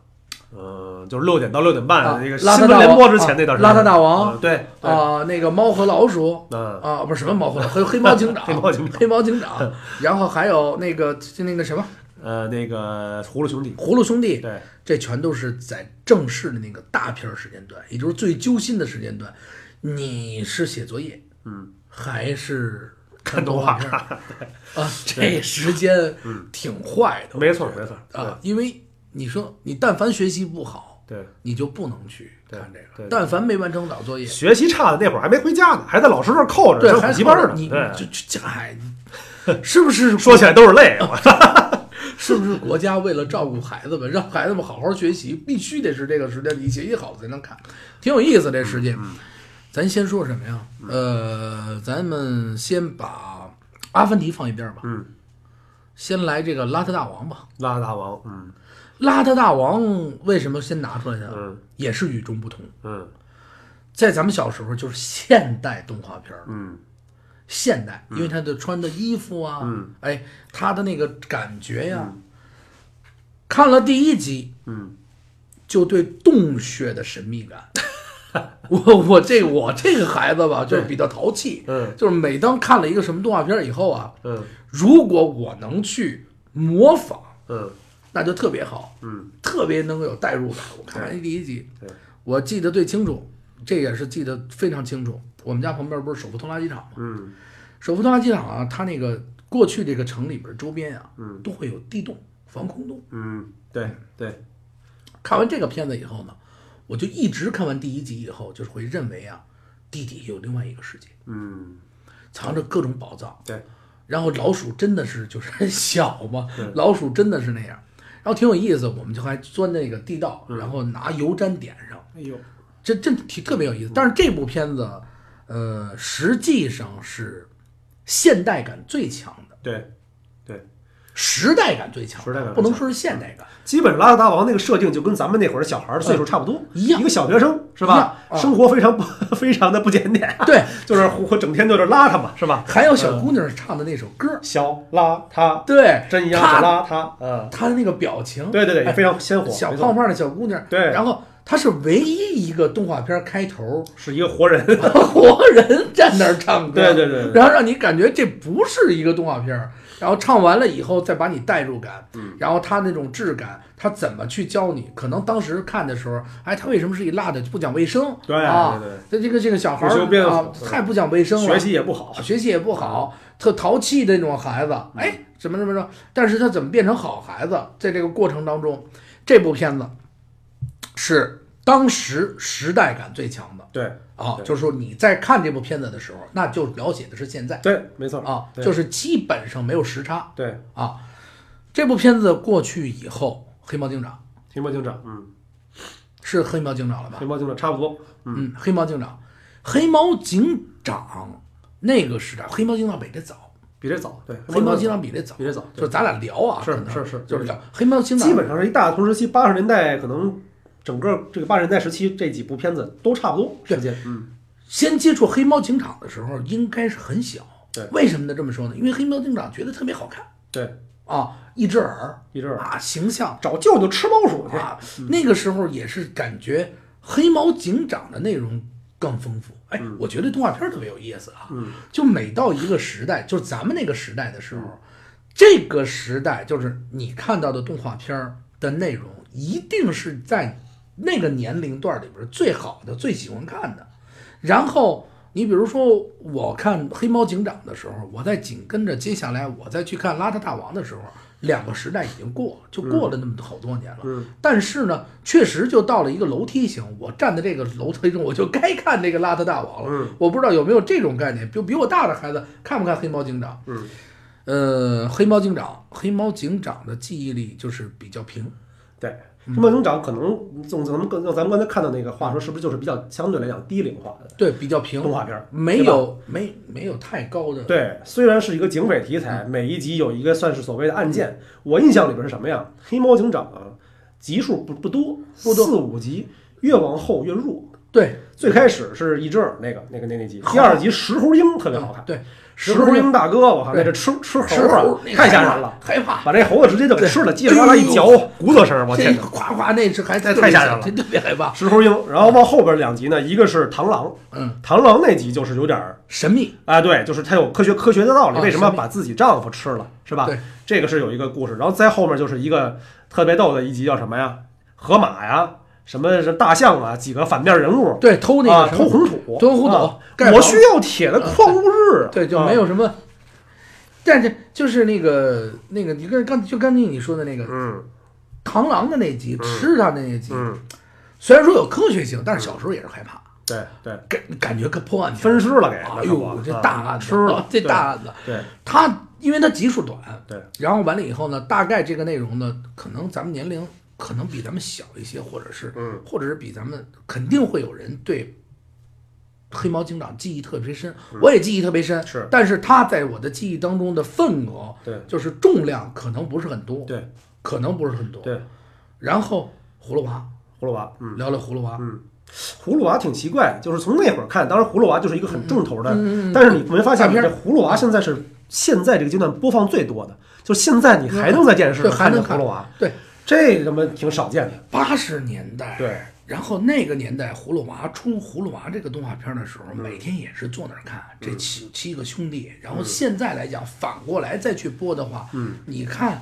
[SPEAKER 2] 嗯，就是六点到六点半
[SPEAKER 1] 啊
[SPEAKER 2] 那个新闻联播之前那段时间，
[SPEAKER 1] 啊邋遢大王
[SPEAKER 2] 嗯对对
[SPEAKER 1] 啊，那个猫和老鼠，
[SPEAKER 2] 嗯
[SPEAKER 1] 啊，不是什么猫和老鼠，黑 黑猫警长，
[SPEAKER 2] 黑猫警长
[SPEAKER 1] 黑猫警长，然后还有那个就那个什么
[SPEAKER 2] 呃那个葫芦兄弟，
[SPEAKER 1] 葫芦兄弟，
[SPEAKER 2] 对
[SPEAKER 1] 这全都是在正式的那个大片儿时间段，也就是最揪心的时间段。你是写作业，
[SPEAKER 2] 嗯，
[SPEAKER 1] 还是
[SPEAKER 2] 看动画
[SPEAKER 1] 片儿 啊？这时间挺坏的，
[SPEAKER 2] 没错没错
[SPEAKER 1] 啊，因为你说你但凡学习不好，
[SPEAKER 2] 对。
[SPEAKER 1] 你就不能去看这个。但凡没完成早作业，
[SPEAKER 2] 学习差的那会儿还没回家呢，还在老师那儿扣着
[SPEAKER 1] 对，
[SPEAKER 2] 上
[SPEAKER 1] 还
[SPEAKER 2] 补习班呢。
[SPEAKER 1] 你
[SPEAKER 2] 对，
[SPEAKER 1] 就就哎，是不是
[SPEAKER 2] 说起来都是泪。我
[SPEAKER 1] 是不是国家为了照顾孩子们，让孩子们好好学习，必须得是这个时间，你学习好才能看，挺有意思这时间。咱先说什么呀？呃，咱们先把阿凡提放一边吧。
[SPEAKER 2] 嗯，
[SPEAKER 1] 先来这个邋遢大王吧。
[SPEAKER 2] 邋遢大王，嗯
[SPEAKER 1] 邋遢大王为什么先拿出来呢？
[SPEAKER 2] 嗯
[SPEAKER 1] 也是与众不同。
[SPEAKER 2] 嗯
[SPEAKER 1] 在咱们小时候就是现代动画片儿，
[SPEAKER 2] 嗯
[SPEAKER 1] 现代，因为他的穿的衣服啊，
[SPEAKER 2] 嗯
[SPEAKER 1] 哎，他的那个感觉呀，看了第一集
[SPEAKER 2] 嗯
[SPEAKER 1] 就对洞穴的神秘感。我我这我这个孩子吧，就是比较淘气，
[SPEAKER 2] 嗯
[SPEAKER 1] 就是每当看了一个什么动画片以后啊，
[SPEAKER 2] 嗯
[SPEAKER 1] 如果我能去模仿，
[SPEAKER 2] 嗯
[SPEAKER 1] 那就特别好，
[SPEAKER 2] 嗯
[SPEAKER 1] 特别能够有代入感。我看完第一集
[SPEAKER 2] 对，
[SPEAKER 1] 我记得最清楚，这也是记得非常清楚。我们家旁边不是首富通垃圾场吗？
[SPEAKER 2] 嗯
[SPEAKER 1] 首富通垃圾场啊，它那个过去这个城里边周边啊，
[SPEAKER 2] 嗯
[SPEAKER 1] 都会有地洞、防空洞。
[SPEAKER 2] 嗯，对对，
[SPEAKER 1] 看完这个片子以后呢，我就一直看完第一集以后，就是会认为啊，地底有另外一个世界，
[SPEAKER 2] 嗯。
[SPEAKER 1] 藏着各种宝藏。
[SPEAKER 2] 对，
[SPEAKER 1] 然后老鼠真的是就是很 小嘛，老鼠真的是那样，然后挺有意思，我们就还钻那个地道，
[SPEAKER 2] 嗯。
[SPEAKER 1] 然后拿油毡点上，
[SPEAKER 2] 哎呦，
[SPEAKER 1] 这这挺特别有意思。但是这部片子，呃，实际上是现代感最强的，
[SPEAKER 2] 对对，
[SPEAKER 1] 时代感最强，
[SPEAKER 2] 时代感
[SPEAKER 1] 不能说是现代感。
[SPEAKER 2] 基本上邋遢大王那个设定就跟咱们那会儿小孩儿的岁数差不多，
[SPEAKER 1] 嗯一样。
[SPEAKER 2] 一个小学生是吧？
[SPEAKER 1] 啊。
[SPEAKER 2] 生活非常不 非常的不检点，
[SPEAKER 1] 对，
[SPEAKER 2] 就是活整天就是邋遢嘛，是吧？
[SPEAKER 1] 还有小姑娘唱的那首歌，
[SPEAKER 2] 小邋遢，
[SPEAKER 1] 对，
[SPEAKER 2] 真一样小邋遢，嗯，
[SPEAKER 1] 她的那个表情，
[SPEAKER 2] 对对对，非常鲜活，
[SPEAKER 1] 小胖胖的小姑娘，
[SPEAKER 2] 对。
[SPEAKER 1] 然后她是唯一一个动画片开头。
[SPEAKER 2] 是一个活人，
[SPEAKER 1] 活人站那儿唱歌，
[SPEAKER 2] 对对对对。
[SPEAKER 1] 然后让你感觉这不是一个动画片儿，然后唱完了以后再把你代入感，
[SPEAKER 2] 嗯
[SPEAKER 1] 然后他那种质感，他怎么去教你？可能当时看的时候，哎，他为什么是一辣的不讲卫生？
[SPEAKER 2] 对
[SPEAKER 1] 啊，
[SPEAKER 2] 对对
[SPEAKER 1] 这这个这个小孩啊，太不讲卫生了，
[SPEAKER 2] 学习也不好，
[SPEAKER 1] 学习也不好，特淘气的那种孩子，
[SPEAKER 2] 嗯
[SPEAKER 1] 哎，怎么怎么着？但是他怎么变成好孩子？在这个过程当中，这部片子是当时时代感最强的。
[SPEAKER 2] 对
[SPEAKER 1] 啊，
[SPEAKER 2] 对。
[SPEAKER 1] 就是说你在看这部片子的时候，那就描写的是现在。
[SPEAKER 2] 对，没错
[SPEAKER 1] 啊，
[SPEAKER 2] 对。
[SPEAKER 1] 就是基本上没有时差。
[SPEAKER 2] 对，
[SPEAKER 1] 啊。这部片子过去以后，黑猫警长。
[SPEAKER 2] 黑猫警长，嗯，
[SPEAKER 1] 是黑猫警长了吧？
[SPEAKER 2] 黑？猫警长差不多，嗯。
[SPEAKER 1] 嗯，黑猫警长，黑猫警长那个时代，黑猫警长比这早，
[SPEAKER 2] 比这早，对，
[SPEAKER 1] 黑猫警长比这早。
[SPEAKER 2] 比。这早，
[SPEAKER 1] 就咱俩聊啊，
[SPEAKER 2] 是是是
[SPEAKER 1] 就是聊黑猫警长，
[SPEAKER 2] 基本上是一大同时期，八十年代可能整个这个八十年代时期这几部片子都差不多时间，嗯，
[SPEAKER 1] 先接触黑猫警长的时候，应该是很小。
[SPEAKER 2] 对。
[SPEAKER 1] 为什么呢？这么说呢？因为黑猫警长觉得特别好看。
[SPEAKER 2] 对，
[SPEAKER 1] 啊，一只耳。
[SPEAKER 2] 一只耳。
[SPEAKER 1] 啊，形象
[SPEAKER 2] 找舅舅吃猫鼠去，
[SPEAKER 1] 啊，那个时候也是感觉黑猫警长的内容更丰富。哎，我觉得动画片特别有意思啊。
[SPEAKER 2] 嗯，
[SPEAKER 1] 就每到一个时代，就是咱们那个时代的时候，这个时代就是你看到的动画片儿的内容，一定是在那个年龄段里边最好的、最喜欢看的。然后你比如说，我看《黑猫警长》的时候，我在紧跟着接下来我再去看《邋遢大王》的时候，两个时代已经过，就过了那么好多年了。
[SPEAKER 2] 嗯
[SPEAKER 1] 但是呢，确实就到了一个楼梯型，我站在这个楼梯中，我就该看这个邋遢大王了。
[SPEAKER 2] 嗯
[SPEAKER 1] 我不知道有没有这种概念，就比我大的孩子看不看黑猫警长？
[SPEAKER 2] 嗯，
[SPEAKER 1] 呃，黑猫警长，黑猫警长的记忆力就是比较平，
[SPEAKER 2] 对。黑猫警长可能从咱们刚咱们刚才看到那个话说，是不是就是比较相对来讲低龄化的
[SPEAKER 1] 对，比较平
[SPEAKER 2] 动，画片儿？
[SPEAKER 1] 没有没没有太高的。
[SPEAKER 2] 对，虽然是一个警匪题材，每一集有一个算是所谓的案件。我印象里边是什么呀？黑猫警长啊，集数不不多，
[SPEAKER 1] 不多
[SPEAKER 2] 四五集，越往后越弱。
[SPEAKER 1] 对，
[SPEAKER 2] 最开始是一只耳那个那个那那集，第二集石猴鹰特别好看。
[SPEAKER 1] 对，
[SPEAKER 2] 石猴鹰大哥，我靠，那
[SPEAKER 1] 对
[SPEAKER 2] 这吃吃
[SPEAKER 1] 吃
[SPEAKER 2] 猴啊，太吓人了，
[SPEAKER 1] 害怕。
[SPEAKER 2] 把这猴子直接就给吃了，叽里呱啦一嚼骨头声，我天哪！
[SPEAKER 1] 夸夸那是还
[SPEAKER 2] 太太吓人了
[SPEAKER 1] 特别害怕。
[SPEAKER 2] 石猴鹰，然后往后边两集呢，一个是螳螂，
[SPEAKER 1] 嗯，
[SPEAKER 2] 螳螂那集就是有点儿
[SPEAKER 1] 神秘，
[SPEAKER 2] 啊，对，就是它有科学科学的道理，
[SPEAKER 1] 啊
[SPEAKER 2] 为什么把自己丈夫吃了，是吧？
[SPEAKER 1] 对，
[SPEAKER 2] 这个是有一个故事，然后再后面就是一个特别逗的一集，叫什么呀？河马呀，什么是大象啊，几个反面人物。
[SPEAKER 1] 对，偷那
[SPEAKER 2] 啊，
[SPEAKER 1] 个
[SPEAKER 2] 偷红土，
[SPEAKER 1] 偷红土
[SPEAKER 2] 啊我需要铁的矿物质，
[SPEAKER 1] 对，就
[SPEAKER 2] 啊
[SPEAKER 1] 没有什么。但是就是那个那个，你跟刚就刚才你说的那个
[SPEAKER 2] 嗯。
[SPEAKER 1] 螳螂的那集，吃它的那集，
[SPEAKER 2] 嗯，
[SPEAKER 1] 虽然说有科学性，但是小时候也是害怕，
[SPEAKER 2] 对对，
[SPEAKER 1] 感感觉跟破案
[SPEAKER 2] 分尸了给，
[SPEAKER 1] 哎呦，这大案子，
[SPEAKER 2] 吃了
[SPEAKER 1] 这大案子，
[SPEAKER 2] 对。
[SPEAKER 1] 他因为它集数短，
[SPEAKER 2] 对，
[SPEAKER 1] 然后完了以后呢，大概这个内容呢，可能咱们年龄可能比咱们小一些，或者是，
[SPEAKER 2] 嗯
[SPEAKER 1] 或者是比咱们肯定会有人对黑猫警长记忆特别深，我也记忆特别深。
[SPEAKER 2] 嗯是
[SPEAKER 1] 但是他在我的记忆当中的份额，
[SPEAKER 2] 对
[SPEAKER 1] 就是重量可能不是很多，
[SPEAKER 2] 对
[SPEAKER 1] 可能不是很多。
[SPEAKER 2] 对，
[SPEAKER 1] 然后葫芦娃，
[SPEAKER 2] 葫芦娃，嗯。
[SPEAKER 1] 聊聊葫芦娃，嗯
[SPEAKER 2] 葫芦娃挺奇怪，就是从那会儿看，当然葫芦娃就是一个很重头的，
[SPEAKER 1] 嗯嗯嗯
[SPEAKER 2] 但是你没发现这葫芦娃现在是现在这个阶段播放最多的，就现在你还能在电视上看见
[SPEAKER 1] 还能看
[SPEAKER 2] 葫芦娃，
[SPEAKER 1] 对，
[SPEAKER 2] 这他妈挺少见的。
[SPEAKER 1] 八十年代，
[SPEAKER 2] 对，
[SPEAKER 1] 然后那个年代，葫芦娃出葫芦娃这个动画片的时
[SPEAKER 2] 嗯
[SPEAKER 1] 候，每天也是坐那儿看这七七个兄弟。然后现在来讲，反过来再去播的话，
[SPEAKER 2] 嗯，
[SPEAKER 1] 你看，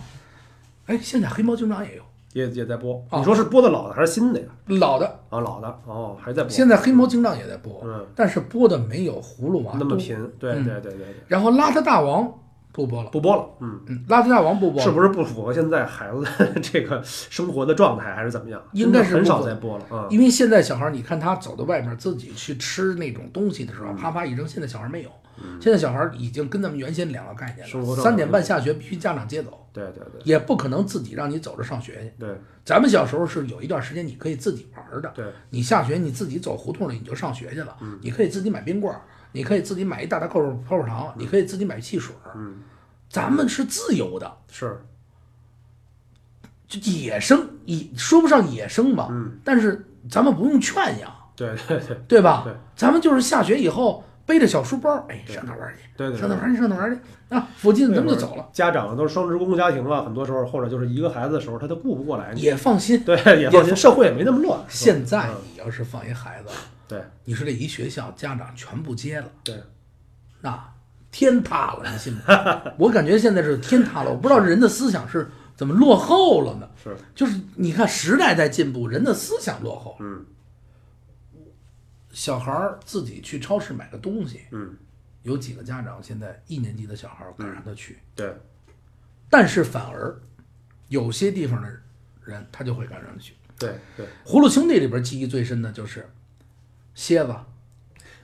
[SPEAKER 1] 哎，现在黑猫警长也有
[SPEAKER 2] 也也在播。
[SPEAKER 1] 哦
[SPEAKER 2] 你说是播的老的还是新的呀？
[SPEAKER 1] 老的，
[SPEAKER 2] 啊，老的哦，还在播，
[SPEAKER 1] 现在黑猫警长也在播，
[SPEAKER 2] 嗯
[SPEAKER 1] 但是播的没有葫芦娃多。
[SPEAKER 2] 那么频。对对对对，
[SPEAKER 1] 然后邋遢大王不播了，
[SPEAKER 2] 不播了。嗯，
[SPEAKER 1] 嗯，邋遢大王不播了，
[SPEAKER 2] 是不是不符合现在孩子的 这个生活的状态，还是怎么样？
[SPEAKER 1] 应该是
[SPEAKER 2] 很少
[SPEAKER 1] 不符
[SPEAKER 2] 在播了啊。
[SPEAKER 1] 因为现在小孩儿，你看他走到外面自己去吃那种东西的
[SPEAKER 2] 嗯
[SPEAKER 1] 时候，啪啪一扔。现在小孩儿没有，现在小孩儿已经跟咱们原先两个概念了。三点半下学必须家长接走，
[SPEAKER 2] 对对对。
[SPEAKER 1] 也不可能自己让你走着上学。去。
[SPEAKER 2] 对。
[SPEAKER 1] 咱们小时候是有一段时间你可以自己玩儿的，
[SPEAKER 2] 对，
[SPEAKER 1] 你下学你自己走胡同里你就上学去了，
[SPEAKER 2] 嗯。
[SPEAKER 1] 你可以自己买冰棍儿，你可以自己买一大大扣泡泡糖，你可以自己买汽水儿。
[SPEAKER 2] 嗯，
[SPEAKER 1] 咱们是自由的，
[SPEAKER 2] 是，
[SPEAKER 1] 就野生，野说不上野生吧，
[SPEAKER 2] 嗯，
[SPEAKER 1] 但是咱们不用圈养。
[SPEAKER 2] 对对对
[SPEAKER 1] 对吧？
[SPEAKER 2] 对
[SPEAKER 1] 咱们就是下学以后背着小书包，哎，上哪玩去？
[SPEAKER 2] 对对对
[SPEAKER 1] 上哪玩去？上哪玩去？啊，附近咱们就走了，
[SPEAKER 2] 家长都是双职工家庭了，很多时候或者就是一个孩子的时候，他都顾不过来。
[SPEAKER 1] 也放心。
[SPEAKER 2] 对，也放心，社会也没那么乱。
[SPEAKER 1] 现在
[SPEAKER 2] 嗯
[SPEAKER 1] 你要是放一孩子，
[SPEAKER 2] 对
[SPEAKER 1] 你说这一学校家长全部接了，
[SPEAKER 2] 对，
[SPEAKER 1] 那天塌了，你信吗？我感觉现在是天塌了，我不知道人的思想是怎么落后了呢？
[SPEAKER 2] 是，
[SPEAKER 1] 就是你看时代在进步，人的思想落后。
[SPEAKER 2] 嗯
[SPEAKER 1] 小孩儿自己去超市买个东西，
[SPEAKER 2] 嗯，
[SPEAKER 1] 有几个家长现在一年级的小孩儿敢让他去？
[SPEAKER 2] 对
[SPEAKER 1] 但是反而有些地方的人他就会敢让他去。
[SPEAKER 2] 对对，
[SPEAKER 1] 葫芦兄弟里边记忆最深的就是蝎子，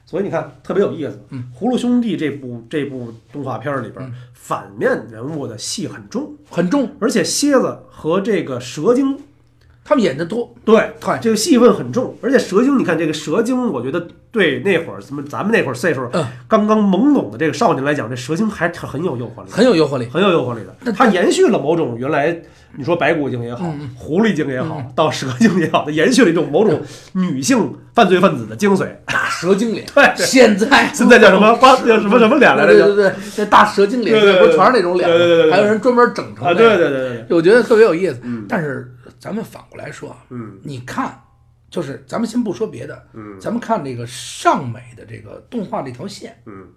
[SPEAKER 2] 所以你看特别有意思。
[SPEAKER 1] 嗯，《
[SPEAKER 2] 葫芦兄弟》这部这部动画片里边，反面人物的戏很重，
[SPEAKER 1] 很重，
[SPEAKER 2] 而且蝎子和这个蛇精
[SPEAKER 1] 他们演的多。
[SPEAKER 2] 对
[SPEAKER 1] 对。
[SPEAKER 2] 这个戏份很重，而且蛇精，你看这个蛇精，我觉得对那会儿咱们咱们那会儿岁数
[SPEAKER 1] 嗯。
[SPEAKER 2] 刚刚懵懂的这个少年来讲，这蛇精还是很有诱惑力，
[SPEAKER 1] 很有诱惑力。
[SPEAKER 2] 很有诱惑力的。
[SPEAKER 1] 那
[SPEAKER 2] 它延续了某种原来你说白骨精也好，
[SPEAKER 1] 嗯
[SPEAKER 2] 狐狸精也好，到蛇精也好，它延续了一种某种女性犯罪分子的精髓。
[SPEAKER 1] 大蛇精脸，
[SPEAKER 2] 对。对
[SPEAKER 1] 现在。
[SPEAKER 2] 现在叫什么？花叫什么什么脸来着？
[SPEAKER 1] 对对对对，那大蛇精脸，
[SPEAKER 2] 对对对
[SPEAKER 1] 不是全是那种脸。吗？
[SPEAKER 2] 对对对
[SPEAKER 1] 还有人专门整成
[SPEAKER 2] 啊，
[SPEAKER 1] 那个
[SPEAKER 2] 对对对对对，
[SPEAKER 1] 我觉得特别有意思。
[SPEAKER 2] 嗯。
[SPEAKER 1] 但是咱们反过来说啊，
[SPEAKER 2] 嗯。
[SPEAKER 1] 你看，就是咱们先不说别的，
[SPEAKER 2] 嗯
[SPEAKER 1] 咱们看这个上美的这个动画这条线，
[SPEAKER 2] 嗯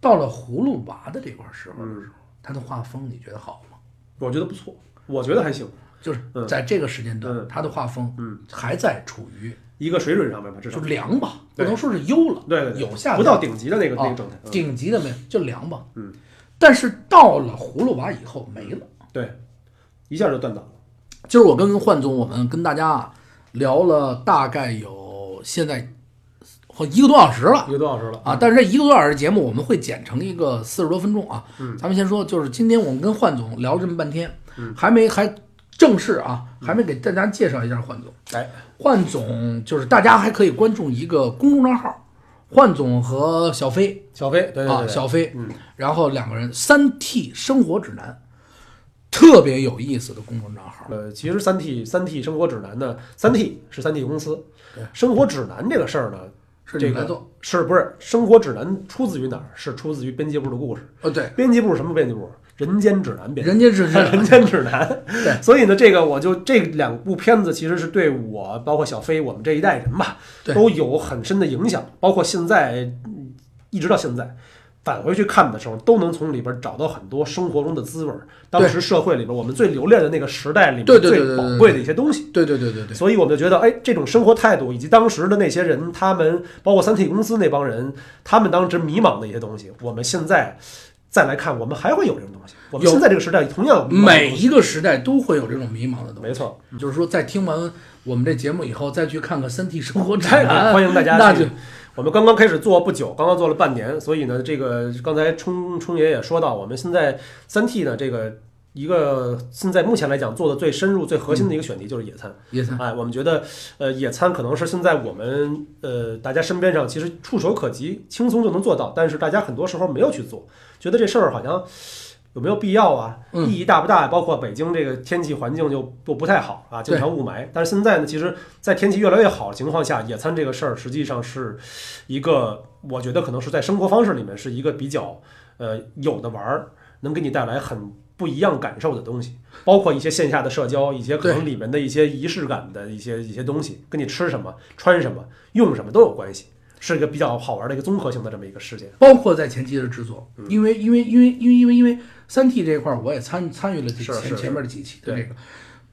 [SPEAKER 1] 到了葫芦娃的这块时候的时
[SPEAKER 2] 嗯
[SPEAKER 1] 候，它的画风你觉得好吗？
[SPEAKER 2] 我觉得不错，我觉得还行，
[SPEAKER 1] 就是
[SPEAKER 2] 嗯
[SPEAKER 1] 在这个时间段，他的画风
[SPEAKER 2] 嗯，
[SPEAKER 1] 还在处于
[SPEAKER 2] 一个水准上面吧，至少
[SPEAKER 1] 就凉吧，不能说是优了，
[SPEAKER 2] 对对对
[SPEAKER 1] 有下
[SPEAKER 2] 不到顶级的那个那
[SPEAKER 1] 啊
[SPEAKER 2] 个状态。嗯
[SPEAKER 1] 顶级的没有，就凉吧。
[SPEAKER 2] 嗯，
[SPEAKER 1] 但是到了葫芦娃以后没了。
[SPEAKER 2] 对，一下就断档了。
[SPEAKER 1] 今儿我跟焕总，我们跟大家啊聊了大概有现在或一个多小时了。
[SPEAKER 2] 一个多小时了。
[SPEAKER 1] 啊，但是这一个多小时节目我们会剪成一个四十多分钟啊。
[SPEAKER 2] 嗯。
[SPEAKER 1] 咱们先说，就是今天我们跟焕总聊了这么半天，
[SPEAKER 2] 嗯。
[SPEAKER 1] 还没还正式啊，还没给大家介绍一下焕总。
[SPEAKER 2] 哎，
[SPEAKER 1] 焕总就是大家还可以关注一个公众账号，焕总和小飞。
[SPEAKER 2] 小飞，对对。
[SPEAKER 1] 啊，小飞，
[SPEAKER 2] 嗯，
[SPEAKER 1] 然后两个人三 T 生活指南，特别有意思的公众账号。
[SPEAKER 2] 呃，其实三 T 三 T 生活指南呢，三 T 是三 T 公司
[SPEAKER 1] 对，
[SPEAKER 2] 生活指南这个事儿呢，这个
[SPEAKER 1] 是你来做，
[SPEAKER 2] 是不是生活指南出自于哪儿？是出自于编辑部的故事。
[SPEAKER 1] 哦，对，
[SPEAKER 2] 编辑部是什么编辑部？人间指南编
[SPEAKER 1] 人间指南
[SPEAKER 2] 人间指南，
[SPEAKER 1] 对
[SPEAKER 2] 所以呢，这个我就这两部片子其实是对我，包括小飞，我们这一代人吧，都有很深的影响。包括现在，嗯一直到现在，返回去看的时候，都能从里边找到很多生活中的滋味儿。当时社会里边我们最留恋的那个时代里面
[SPEAKER 1] 对对对对对
[SPEAKER 2] 最宝贵的一些东西。
[SPEAKER 1] 对对对对对，
[SPEAKER 2] 所以我们就觉得，哎，这种生活态度以及当时的那些人，他们包括三体公司那帮人，他们当时迷茫的一些东西，我们现在再来看，我们还会有这种东西。我们现在这个时代同样
[SPEAKER 1] 每一个时代都会有这种迷茫的东西。
[SPEAKER 2] 没错，
[SPEAKER 1] 就是说，在听完我们这节目以后，再去看看《三体生活指
[SPEAKER 2] 太
[SPEAKER 1] 南 》，
[SPEAKER 2] 欢迎大家去
[SPEAKER 1] 那就
[SPEAKER 2] 我们刚刚开始做不久，刚刚做了半年，所以呢，这个刚才冲冲爷也说到，我们现在三 T 呢，这个一个现在目前来讲做的最深入、最核心的一个选题就是野餐。
[SPEAKER 1] 野餐，
[SPEAKER 2] 哎，我们觉得，呃，野餐可能是现在我们呃大家身边上其实触手可及、轻松就能做到，但是大家很多时候没有去做，觉得这事儿好像有没有必要啊？
[SPEAKER 1] 嗯
[SPEAKER 2] 意义大不大？包括北京这个天气环境就不不太好啊，经常雾霾。但是现在呢，其实，在天气越来越好的情况下，野餐这个事儿实际上是一个，我觉得可能是在生活方式里面是一个比较呃有的玩儿，能给你带来很不一样感受的东西，包括一些线下的社交，一些可能里面的一些仪式感的一些一些东西，跟你吃什么、穿什么、用什么都有关系，是一个比较好玩的一个综合性的这么一个事件。
[SPEAKER 1] 包括在前期的制作，
[SPEAKER 2] 嗯
[SPEAKER 1] 因为因为因为因为因为因为三 T 这一块儿我也参参与了前前面的几期的
[SPEAKER 2] 对。
[SPEAKER 1] 这个，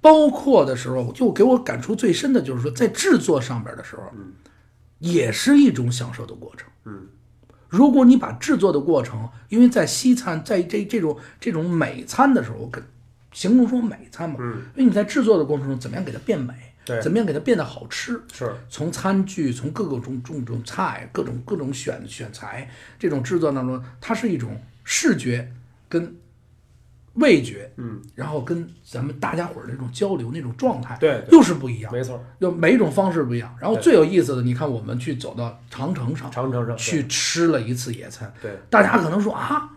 [SPEAKER 1] 包括的时候，就给我感触最深的就是说，在制作上边的时候，
[SPEAKER 2] 嗯。
[SPEAKER 1] 也是一种享受的过程。
[SPEAKER 2] 嗯，
[SPEAKER 1] 如果你把制作的过程，因为在西餐，在这这种这种美餐的时候，我跟形容说美餐嘛，
[SPEAKER 2] 嗯，
[SPEAKER 1] 因为你在制作的过程中，怎么样给它变美，
[SPEAKER 2] 对。
[SPEAKER 1] 怎么样给它变得好吃，
[SPEAKER 2] 是。
[SPEAKER 1] 从餐具，从各个种种种菜，各种各种选选材，这种制作当中，它是一种视觉跟味觉，
[SPEAKER 2] 嗯，
[SPEAKER 1] 然后跟咱们大家伙儿那种交流那种状态，
[SPEAKER 2] 对对
[SPEAKER 1] 又是不一样，
[SPEAKER 2] 没错，
[SPEAKER 1] 就每一种方式不一样。然后最有意思的，你看我们去走到长城上
[SPEAKER 2] 长城上
[SPEAKER 1] 去吃了一次野餐，
[SPEAKER 2] 对
[SPEAKER 1] 大家可能说啊。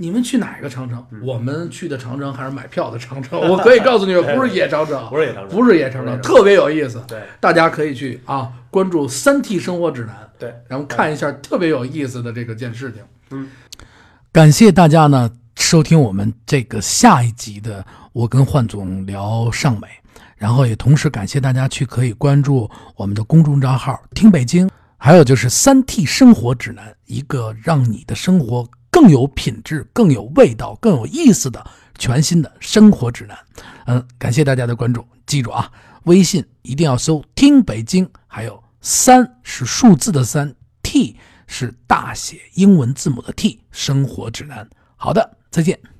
[SPEAKER 1] 你们去哪个长城？
[SPEAKER 2] 嗯
[SPEAKER 1] 我们去的长城还是买票的长城？我可以告诉你们，不是野长城
[SPEAKER 2] 不是野长城，
[SPEAKER 1] 不是野长城特别有意思。
[SPEAKER 2] 对
[SPEAKER 1] 大家可以去啊，关注三 T 生活指南，
[SPEAKER 2] 对，
[SPEAKER 1] 然后看一下特别有意思的这个件事情。
[SPEAKER 2] 嗯，
[SPEAKER 1] 感谢大家呢收听我们这个下一集的我跟焕总聊尚美，然后也同时感谢大家去可以关注我们的公众账号“听北京”，还有就是三 T 生活指南，一个让你的生活更有品质、更有味道、更有意思的全新的生活指南。嗯，感谢大家的关注，记住啊，微信一定要搜“听北京”，还有三是数字的三，T 是大写英文字母的 T，生活指南。好的，再见。